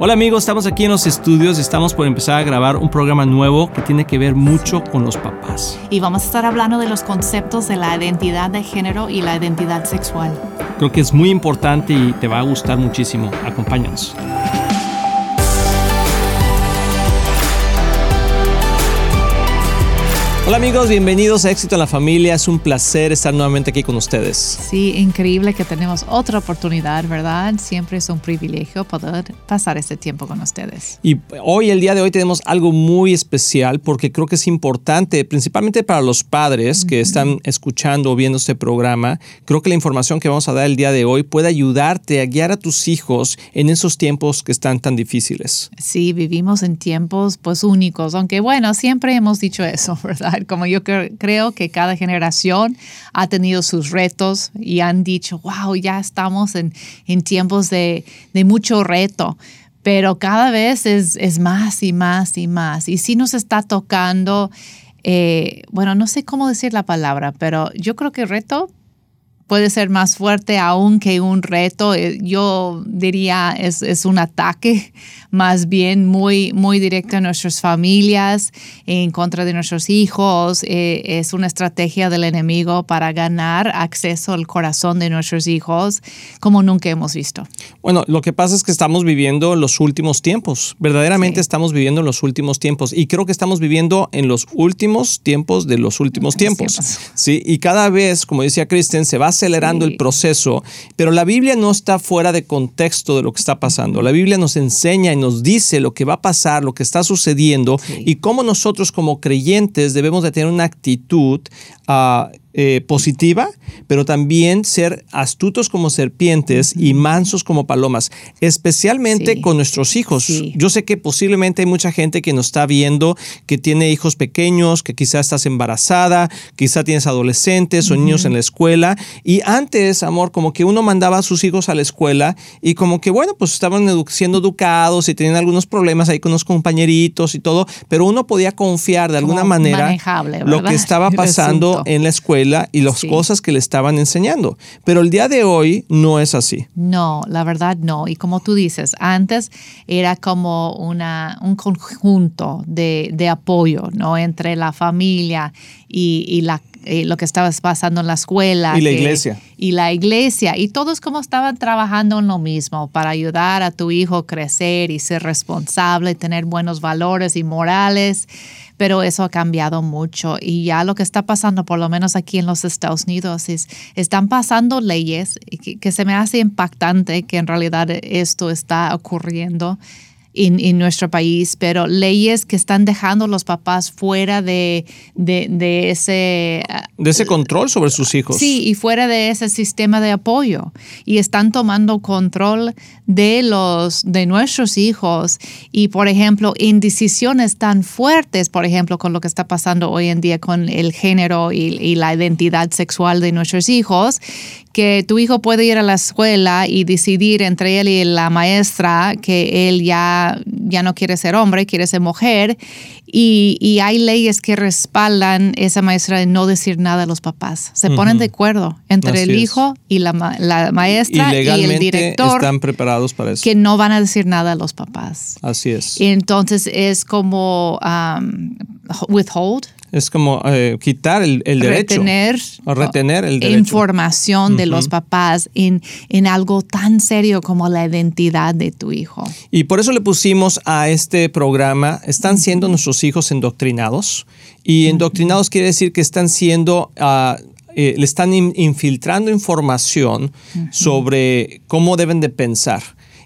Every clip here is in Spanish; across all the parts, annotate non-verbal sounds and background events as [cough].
Hola amigos, estamos aquí en los estudios y estamos por empezar a grabar un programa nuevo que tiene que ver mucho con los papás. Y vamos a estar hablando de los conceptos de la identidad de género y la identidad sexual. Creo que es muy importante y te va a gustar muchísimo. Acompáñanos. Hola amigos, bienvenidos a Éxito en la Familia. Es un placer estar nuevamente aquí con ustedes. Sí, increíble que tenemos otra oportunidad, ¿verdad? Siempre es un privilegio poder pasar este tiempo con ustedes. Y hoy, el día de hoy, tenemos algo muy especial porque creo que es importante, principalmente para los padres que están escuchando o viendo este programa. Creo que la información que vamos a dar el día de hoy puede ayudarte a guiar a tus hijos en esos tiempos que están tan difíciles. Sí, vivimos en tiempos pues únicos, aunque bueno, siempre hemos dicho eso, [laughs] ¿verdad? Como yo creo que cada generación ha tenido sus retos y han dicho, wow, ya estamos en, tiempos de, mucho reto pero cada vez es, más y más y más. Y sí nos está tocando, eh, bueno, no sé cómo decir la palabra, pero yo creo que reto puede ser más fuerte aún que un reto. Eh, yo diría es, es un ataque [laughs] más bien muy, muy directo a nuestras familias, en contra de nuestros hijos. Eh, es una estrategia del enemigo para ganar acceso al corazón de nuestros hijos como nunca hemos visto. Bueno, lo que pasa es que estamos viviendo los últimos tiempos. Verdaderamente estamos viviendo en los últimos tiempos. Y creo que estamos viviendo en los últimos tiempos de los últimos tiempos. Sí, y cada vez, como decía Kristen, se va acelerando el proceso, pero la Biblia no está fuera de contexto de lo que está pasando. La Biblia nos enseña y nos dice lo que va a pasar, lo que está sucediendo y cómo nosotros como creyentes debemos de tener una actitud uh, eh, positiva, pero también ser astutos como serpientes y mansos como palomas, especialmente con nuestros hijos. Yo sé que posiblemente hay mucha gente que nos está viendo que tiene hijos pequeños, que quizás estás embarazada, quizás tienes adolescentes o niños en la escuela. Y antes, amor, como que uno mandaba a sus hijos a la escuela y como que, bueno, pues estaban siendo educados y tenían algunos problemas ahí con los compañeritos y todo, pero uno podía confiar de alguna manera lo que estaba [laughs] pasando en la escuela y las cosas que le estaban enseñando. Pero el día de hoy no es así. No, la verdad no. Y como tú dices, antes era como una, un conjunto de, de apoyo ¿no? entre la familia y, y la lo que estaba pasando en la escuela. Y la iglesia. Y la iglesia. Y todos como estaban trabajando en lo mismo para ayudar a tu hijo a crecer y ser responsable, tener buenos valores y morales pero eso ha cambiado mucho y ya lo que está pasando, por lo menos aquí en los Estados Unidos, es están pasando leyes que, que se me hace impactante que en realidad esto está ocurriendo en, nuestro país, pero leyes que están dejando a los papás fuera de, de, ese... De ese control sobre sus hijos. Sí, y fuera de ese sistema de apoyo. Y están tomando control de, los, de nuestros hijos. Y, por ejemplo, en decisiones tan fuertes, por ejemplo, con lo que está pasando hoy en día con el género y, y la identidad sexual de nuestros hijos, que tu hijo puede ir a la escuela y decidir entre él y la maestra que él ya, ya no quiere ser hombre, quiere ser mujer. Y, hay leyes que respaldan esa maestra de no decir nada a los papás. Se ponen de acuerdo entre el hijo y la, maestra y, el director. Están preparados para eso. Que no van a decir nada a los papás. Así es. Y entonces es como um, withhold es como eh, quitar el, derecho. Retener, retener el derecho. información de los papás en, en algo tan serio como la identidad de tu hijo. Y por eso le pusimos a este programa, ¿están siendo nuestros hijos endoctrinados? Y endoctrinados quiere decir que están siendo... Uh, le están infiltrando información sobre cómo deben de pensar.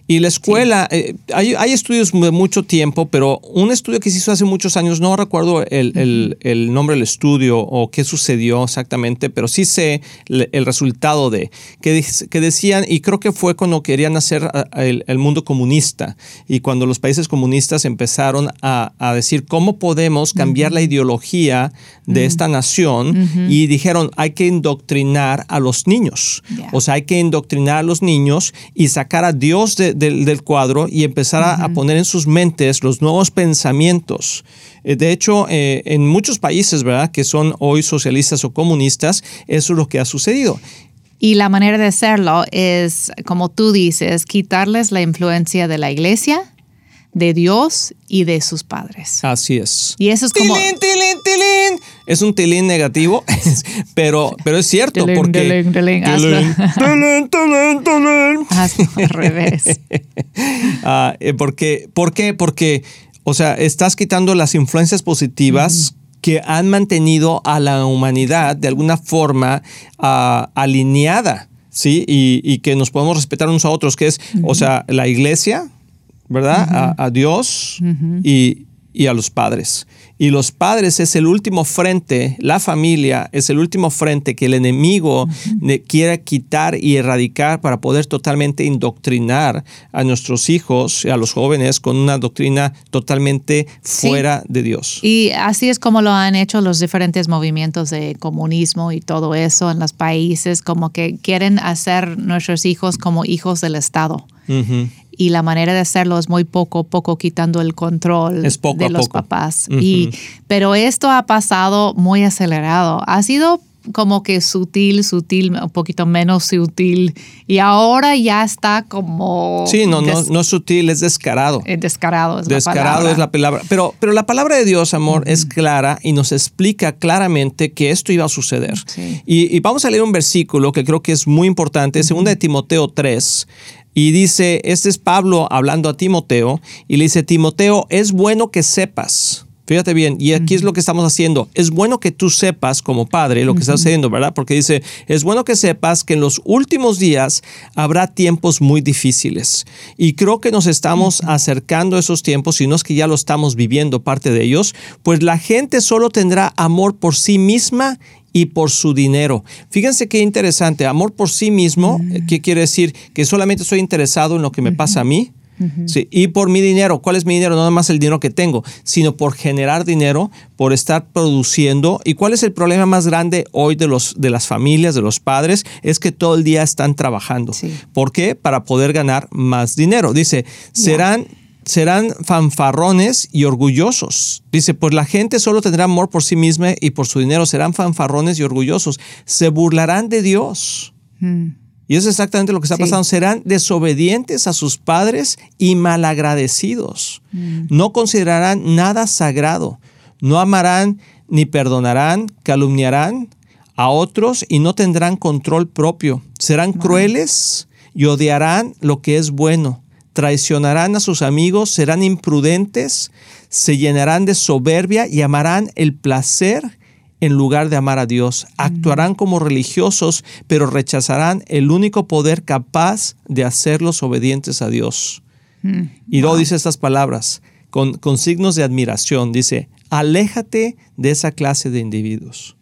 Y la escuela, eh, hay, estudios de mucho tiempo, pero un estudio que se hizo hace muchos años, no recuerdo el, nombre del estudio o qué sucedió exactamente, pero sí sé el, resultado de, que, que, decían, y creo que fue cuando querían hacer el, mundo comunista. Y cuando los países comunistas empezaron a, decir cómo podemos cambiar la ideología de esta nación y dijeron, hay que indoctrinar a los niños, o sea, hay que indoctrinar a los niños y sacar a Dios de del, cuadro y empezar a, poner en sus mentes los nuevos pensamientos. Eh, de hecho, eh, en muchos países, ¿verdad?, que son hoy socialistas o comunistas, eso es lo que ha sucedido. Y la manera de hacerlo es, como tú dices, quitarles la influencia de la iglesia de Dios y de sus padres. Así es. Y eso es como... Tilín, tilín, tilín. Es un tilín negativo, [laughs] pero, pero es cierto Tilín, porque... tilín, tilín, hazlo. [laughs] Hazlo al [laughs] revés. Ah, eh, porque, ¿Por qué? Porque, o sea, estás quitando las influencias positivas que han mantenido a la humanidad de alguna forma ah, alineada, ¿sí? Y, y que nos podemos respetar unos a otros, que es, o sea, la iglesia, ¿verdad? a, a Dios y, y a los padres. Y los padres es el último frente, la familia es el último frente que el enemigo ne- quiere quitar y erradicar para poder totalmente indoctrinar a nuestros hijos y a los jóvenes con una doctrina totalmente Sí. fuera de Dios. Y así es como lo han hecho los diferentes movimientos de comunismo y todo eso en los países, como que quieren hacer nuestros hijos como hijos del Estado. Y la manera de hacerlo es muy poco a poco quitando el control Es poco de a los poco. papás. Y, pero esto ha pasado muy acelerado. Ha sido como que sutil, sutil, un poquito menos sutil. Y ahora ya está como... Sí, no, no, no es sutil, es descarado. eh, descarado es la Descarado palabra. es la palabra. Pero, pero la palabra de Dios, amor, es clara y nos explica claramente que esto iba a suceder. Sí. Y, y vamos a leer un versículo que creo que es muy importante, segunda de Timoteo 3. Y dice, este es Pablo hablando a Timoteo, y le dice, Timoteo, es bueno que sepas. Fíjate bien, y aquí es lo que estamos haciendo. Es bueno que tú sepas como padre lo que está haciendo, ¿verdad? Porque dice, es bueno que sepas que en los últimos días habrá tiempos muy difíciles. Y creo que nos estamos acercando a esos tiempos, si no es que ya lo estamos viviendo parte de ellos, pues la gente solo tendrá amor por sí misma y por su dinero. Fíjense qué interesante, amor por sí mismo, ¿qué quiere decir? Que solamente estoy interesado en lo que me pasa a mí. Sí, y por mi dinero, ¿cuál es mi dinero? No nada más el dinero que tengo, sino por generar dinero, por estar produciendo. ¿Y cuál es el problema más grande hoy de, los, de las familias, de los padres? Es que todo el día están trabajando. Sí. ¿Por qué? Para poder ganar más dinero. Dice, serán serán fanfarrones y orgullosos. Dice, pues la gente solo tendrá amor por sí misma y por su dinero, serán fanfarrones y orgullosos. Se burlarán de Dios. Y eso es exactamente lo que está Sí. pasando. Serán desobedientes a sus padres y malagradecidos. No considerarán nada sagrado. No amarán ni perdonarán, calumniarán a otros y no tendrán control propio. Serán crueles y odiarán lo que es bueno. Traicionarán a sus amigos, serán imprudentes, se llenarán de soberbia y amarán el placer en lugar de amar a Dios. Actuarán como religiosos, pero rechazarán el único poder capaz de hacerlos obedientes a Dios. Y luego dice estas palabras con, con signos de admiración. Dice, aléjate de esa clase de individuos.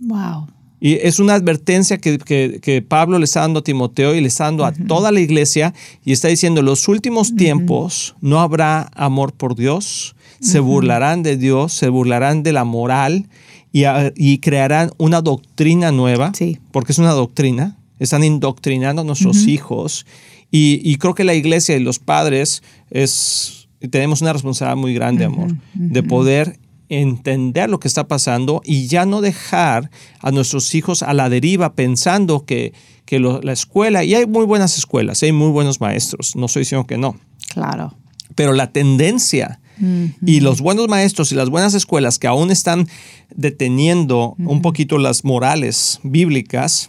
Wow. Y es una advertencia que, que- que Pablo le está dando a Timoteo y le está dando a toda la iglesia y está diciendo, en los últimos tiempos no habrá amor por Dios, se burlarán de Dios, se burlarán de la moral y, a- y crearán una doctrina nueva, Sí. porque es una doctrina, están indoctrinando a nuestros hijos y, y creo que la iglesia y los padres es, tenemos una responsabilidad muy grande, amor, de poder entender lo que está pasando y ya no dejar a nuestros hijos a la deriva pensando que, que lo- la escuela, y hay muy buenas escuelas, hay muy buenos maestros, no estoy diciendo que no, Claro. pero la tendencia y los buenos maestros y las buenas escuelas que aún están deteniendo un poquito las morales bíblicas,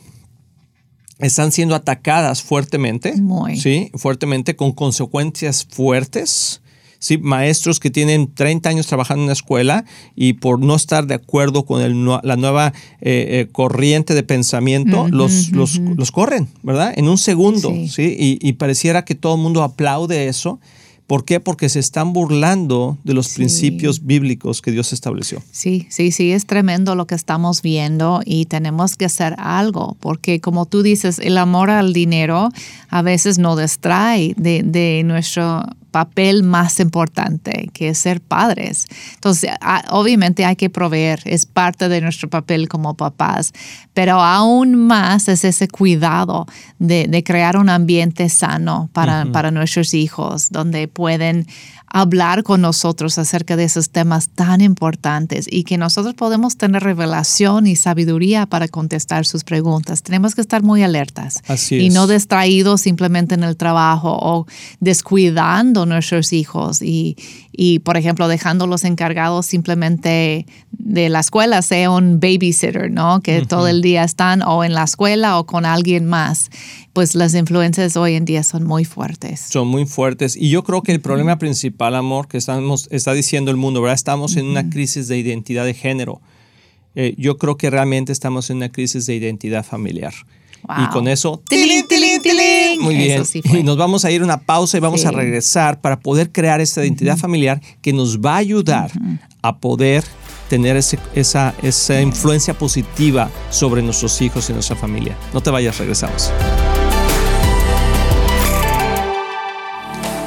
están siendo atacadas fuertemente, Muy. sí, fuertemente con consecuencias fuertes. Sí, maestros que tienen 30 años trabajando en una escuela y por no estar de acuerdo con el la nueva eh, eh, corriente de pensamiento, los, los, los corren, ¿verdad? En un segundo, Sí. ¿sí? Y, y pareciera que todo el mundo aplaude eso. ¿Por qué? Porque se están burlando de los Sí. principios bíblicos que Dios estableció. Sí, sí, sí, es tremendo lo que estamos viendo y tenemos que hacer algo, porque como tú dices, el amor al dinero a veces nos distrae de, de nuestro papel más importante, que es ser padres. Entonces, a- obviamente hay que proveer, es parte de nuestro papel como papás, pero aún más es ese cuidado de, de crear un ambiente sano para, para nuestros hijos, donde pueden hablar con nosotros acerca de esos temas tan importantes y que nosotros podemos tener revelación y sabiduría para contestar sus preguntas. Tenemos que estar muy alertas Así y es. no distraídos simplemente en el trabajo o descuidando nuestros hijos y, y, por ejemplo, dejándolos encargados simplemente de la escuela, sea un babysitter, ¿no? Que todo el día están o en la escuela o con alguien más. Pues las influencias hoy en día son muy fuertes. Son muy fuertes. Y yo creo que el problema principal, amor, que estamos, está diciendo el mundo, ¿verdad? Estamos en una crisis de identidad de género. Eh, yo creo que realmente estamos en una crisis de identidad familiar. Y con eso, muy bien. y nos vamos a ir a una pausa y vamos a regresar para poder crear esta identidad familiar que nos va a ayudar a poder tener esa, esa influencia positiva sobre nuestros hijos y nuestra familia. No te vayas, regresamos.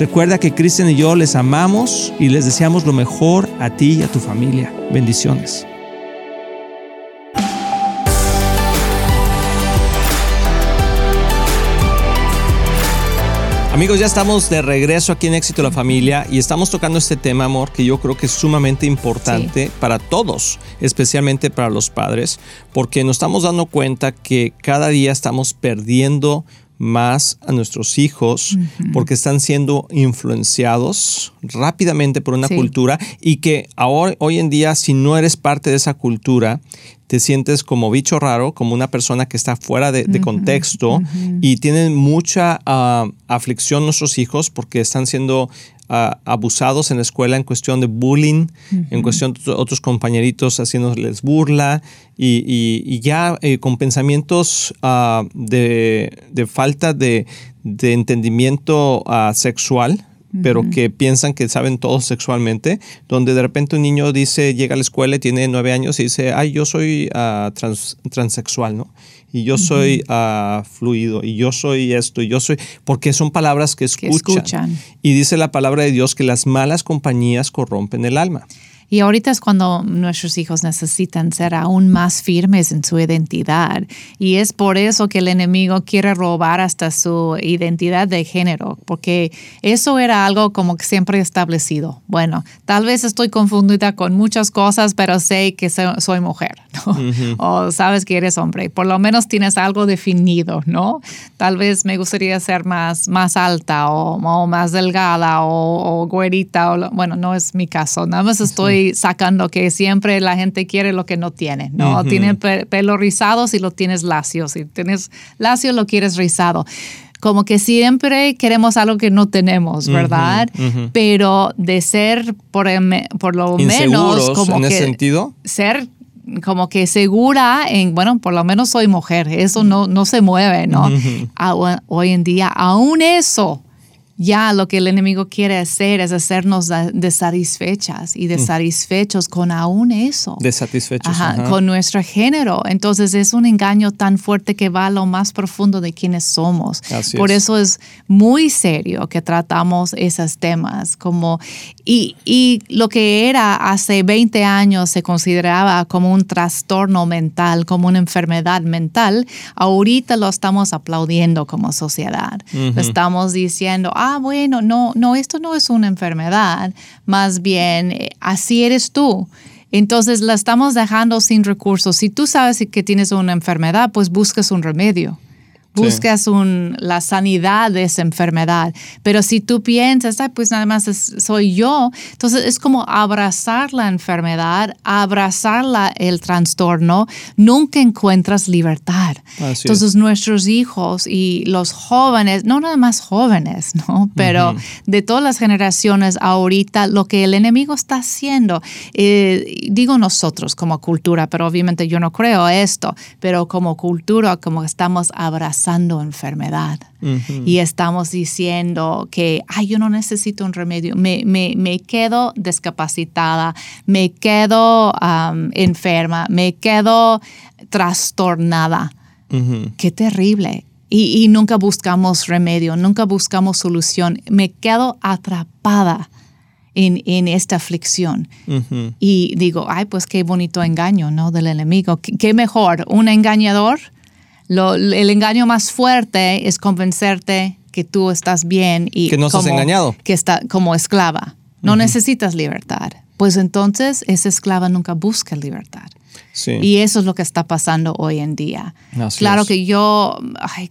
Recuerda que Cristian y yo les amamos y les deseamos lo mejor a ti y a tu familia. Bendiciones. Amigos, ya estamos de regreso aquí en Éxito la Familia y estamos tocando este tema, amor, que yo creo que es sumamente importante para todos, especialmente para los padres, porque nos estamos dando cuenta que cada día estamos perdiendo más a nuestros hijos porque están siendo influenciados rápidamente por una cultura y que ahora, hoy en día, si no eres parte de esa cultura, te sientes como bicho raro, como una persona que está fuera de, contexto y tienen mucha ah, aflicción nuestros hijos porque están siendo ah, abusados en la escuela en cuestión de bullying, en cuestión de otros compañeritos haciéndoles burla y, ya eh, con pensamientos ah, de, falta de, de entendimiento sexual pero que piensan que saben todo sexualmente, donde de repente un niño dice, llega a la escuela y tiene nueve años y dice, ay, yo soy uh, transexual, ¿no? Y yo soy uh, fluido, y yo soy esto, y yo soy, porque son palabras que escuchan. que escuchan. Y dice la palabra de Dios que las malas compañías corrompen el alma. Y ahorita es cuando nuestros hijos necesitan ser aún más firmes en su identidad. Y es por eso que el enemigo quiere robar hasta su identidad de género, porque eso era algo como que siempre establecido. Bueno, tal vez estoy confundida con muchas cosas, pero sé que soy mujer, [laughs] ¿no? O sabes que eres hombre. Por lo menos tienes algo definido, ¿no? Tal vez me gustaría ser más, más alta o, más delgada o, o güerita. O, bueno, no es mi caso. Nada más estoy sacando que siempre la gente quiere lo que no tiene, ¿no? Tienen pelo rizado si lo tienes lacio, si tienes lacio lo quieres rizado como que siempre queremos algo que no tenemos, ¿verdad? Pero de ser por, em, por lo menos como en que ese sentido. ser como que segura en, bueno, por lo menos soy mujer, eso no, no se mueve, ¿no? Hoy en día, aún eso ya lo que el enemigo quiere hacer es hacernos desatisfechas y mm. desatisfechos con aún eso. Desatisfechos. Con nuestro género. Entonces es un engaño tan fuerte que va a lo más profundo de quienes somos. Por eso es muy serio que tratamos esos temas. Como, Y, y, lo que era hace 20 años se consideraba como un trastorno mental, como una enfermedad mental, ahorita lo estamos aplaudiendo como sociedad. Estamos diciendo, ah, bueno, no, no, esto no es una enfermedad, más bien eh, así eres tú. Entonces la estamos dejando sin recursos. Si tú sabes que tienes una enfermedad, pues buscas un remedio buscas un, la sanidad de esa enfermedad. Pero si tú piensas, pues nada más soy yo, entonces es como abrazar la enfermedad, abrazar el trastorno, nunca encuentras libertad. entonces nuestros hijos y los jóvenes, no nada más jóvenes, ¿no? Pero de todas las generaciones ahorita, lo que el enemigo está haciendo, eh, digo nosotros como cultura, pero obviamente yo no creo esto, pero como cultura, como estamos abrazando enfermedad y estamos diciendo que, ay, yo no necesito un remedio, me, me, me quedo discapacitada, me quedo enferma, me quedo trastornada. Qué terrible. Y, y, nunca buscamos remedio, nunca buscamos solución. Me quedo atrapada en, en esta aflicción. Y digo, ay, pues qué bonito engaño, ¿no? Del enemigo. qué mejor? ¿Un engañador? El engaño más fuerte es convencerte que tú estás bien y que no estás engañado. Que está como esclava. No necesitas libertad. Pues entonces esa esclava nunca busca libertad. Sí. Y eso es lo que está pasando hoy en día. claro que yo,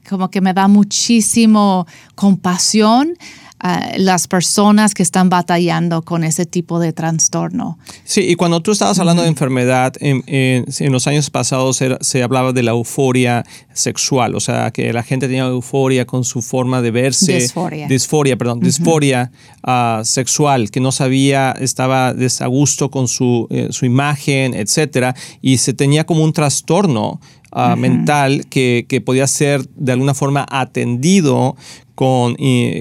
como que me da muchísimo compasión las personas que están batallando con ese tipo de trastorno. Sí, y cuando tú estabas hablando de enfermedad, en, los años pasados se hablaba de la euforia sexual, o sea, que la gente tenía euforia con su forma de verse. Disforia. Disforia, perdón, disforia ah, sexual, que no sabía, estaba desagusto con su, eh, su imagen, etcétera, y se tenía como un trastorno ah, mental que, que, podía ser de alguna forma atendido con,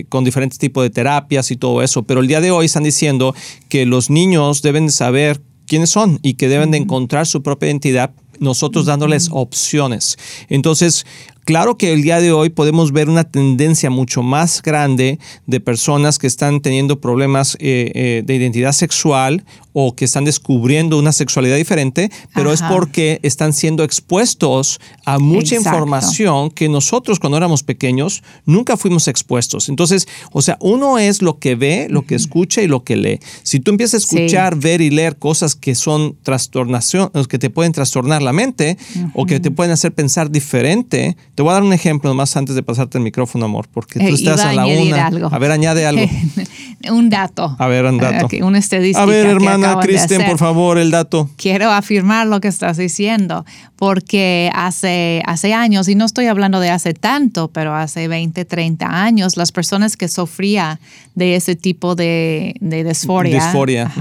con diferentes tipos de terapias y todo eso. Pero el día de hoy están diciendo que los niños deben saber quiénes son y que deben de encontrar su propia identidad nosotros dándoles opciones. Entonces, Claro que el día de hoy podemos ver una tendencia mucho más grande de personas que están teniendo problemas eh, eh, de identidad sexual o que están descubriendo una sexualidad diferente, pero es porque están siendo expuestos a mucha información que nosotros cuando éramos pequeños nunca fuimos expuestos. Entonces, o sea, uno es lo que ve, lo que escucha y lo que lee. Si tú empiezas a escuchar, ver y leer cosas que son trastornación, que te pueden trastornar la mente o que te pueden hacer pensar diferente, te voy a dar un ejemplo más antes de pasarte el micrófono, amor, porque tú eh, estás a la una. A ver, añade algo. [laughs] un dato. A ver, un dato. una estadística. A ver, hermana Kristen, por favor, el dato. Quiero afirmar lo que estás diciendo, porque hace, hace años, y no estoy hablando de hace tanto, pero hace 20, 30 años, las personas que sufrían de ese tipo de, de disforia. Disforia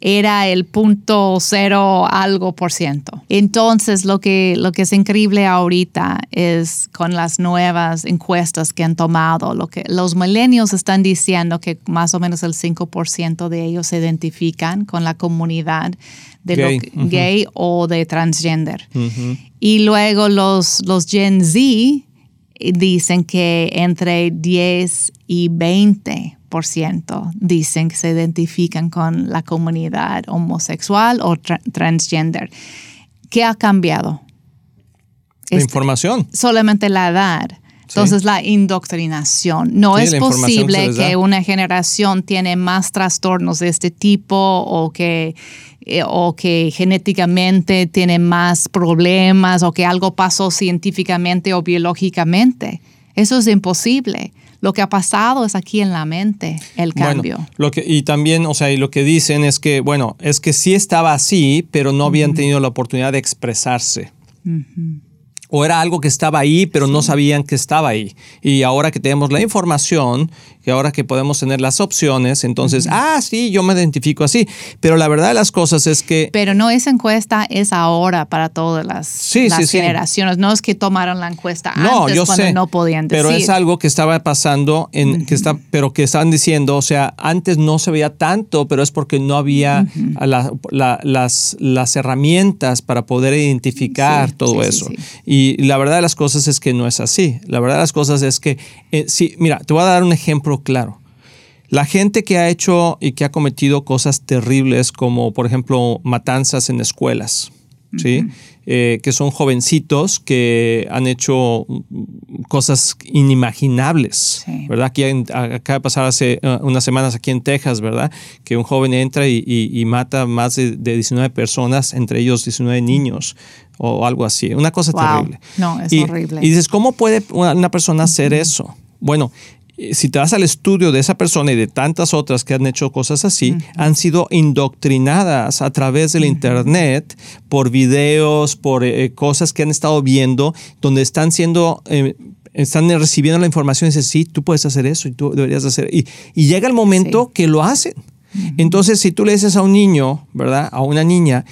era el punto cero algo por ciento. Entonces, lo que, lo que es increíble ahorita es con las nuevas encuestas que han tomado, lo que los milenios están diciendo que más o menos el 5% de ellos se identifican con la comunidad de gay, o de transgender. Y luego los, los Gen Z dicen que entre 10 y 20 dicen que se identifican con la comunidad homosexual o transgender. ¿Qué ha cambiado? La información. Solamente la edad. Entonces, la indoctrinación. No es posible que, una generación tiene más trastornos de este tipo o que, eh, o que genéticamente tiene más problemas o que algo pasó científicamente o biológicamente. Eso es imposible. Lo que ha pasado es aquí en la mente, el cambio. lo que, y también, o sea, y lo que dicen es que, bueno, es que sí estaba así, pero no habían tenido la oportunidad de expresarse o era algo que estaba ahí, pero no sabían que estaba ahí. Y ahora que tenemos la información, y ahora que podemos tener las opciones, entonces, ah, sí, yo me identifico así. Pero la verdad de las cosas es que... Pero no esa encuesta es ahora para todas las, generaciones. No es que tomaron la encuesta no, antes yo cuando no podían decir. Pero es algo que estaba pasando, en, que está, pero que estaban diciendo, o sea, antes no se veía tanto, pero es porque no había las, las herramientas para poder identificar todo eso. Y y la verdad de las cosas es que no es así. La verdad de las cosas es que, eh, sí, mira, te voy a dar un ejemplo claro. La gente que ha hecho y que ha cometido cosas terribles como por ejemplo matanzas en escuelas, ¿sí? Eh, que son jovencitos que han hecho cosas inimaginables, ¿verdad? Aquí acaba de pasar hace uh, unas semanas aquí en Texas, ¿verdad? Que un joven entra y, mata más de, 19 personas, entre ellos 19 niños o algo así. Una cosa terrible. No, es horrible. Y dices, ¿cómo puede una persona hacer eso? Bueno, eh, si te vas al estudio de esa persona y de tantas otras que han hecho cosas así, han sido indoctrinadas a través del Internet por videos, por eh, cosas que han estado viendo, donde están siendo... Eh, están recibiendo la información y dicen, sí, tú puedes hacer eso y tú deberías hacer. Y, y llega el momento que lo hacen. Entonces, si tú le dices a un niño, ¿verdad? A una niña,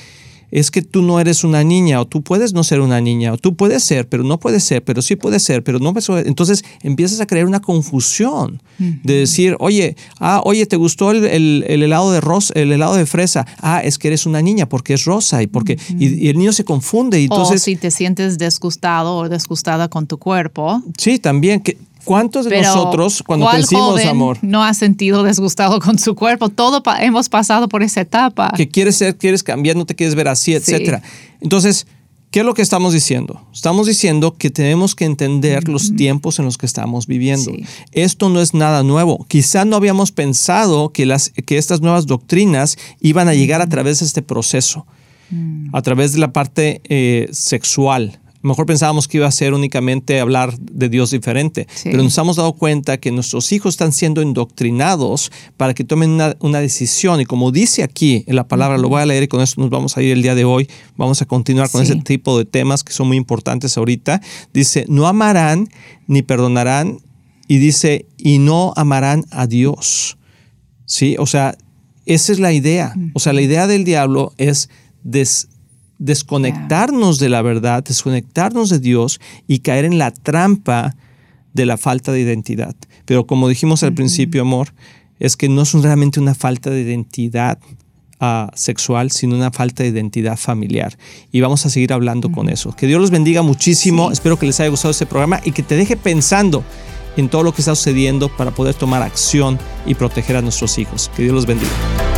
es que tú no eres una niña o tú puedes no ser una niña o tú puedes ser, pero no puedes ser, pero sí puedes ser, pero no puedes Entonces empiezas a crear una confusión de decir, oye, ah, oye, ¿te gustó el, helado de rosa, el helado de fresa? Ah, es que eres una niña porque es rosa y porque y, el niño se confunde. Y entonces, o si te sientes disgustado o disgustada con tu cuerpo. Sí, también. Que, ¿Cuántos de nosotros, cuando crecimos, amor? No ha sentido disgustado con su cuerpo. Todo hemos pasado por esa etapa. Que quieres ser, quieres cambiar, no te quieres ver así, etcétera. Entonces, ¿qué es lo que estamos diciendo? Estamos diciendo que tenemos que entender los tiempos en los que estamos viviendo. Esto no es nada nuevo. Quizá no habíamos pensado que, las, que estas nuevas doctrinas iban a llegar a través de este proceso, mm. a través de la parte eh, sexual mejor pensábamos que iba a ser únicamente hablar de Dios diferente, pero nos hemos dado cuenta que nuestros hijos están siendo indoctrinados para que tomen una, decisión. Y como dice aquí en la palabra, lo voy a leer y con eso nos vamos a ir el día de hoy. Vamos a continuar con ese tipo de temas que son muy importantes ahorita. Dice, no amarán ni perdonarán. Y dice, y no amarán a Dios. ¿Sí? O sea, esa es la idea. O sea, la idea del diablo es des desconectarnos de la verdad, desconectarnos de Dios y caer en la trampa de la falta de identidad. Pero como dijimos al principio, amor, es que no es realmente una falta de identidad ah, sexual, sino una falta de identidad familiar. Y vamos a seguir hablando con eso. Que Dios los bendiga muchísimo. Espero que les haya gustado este programa y que te deje pensando en todo lo que está sucediendo para poder tomar acción y proteger a nuestros hijos. Que Dios los bendiga.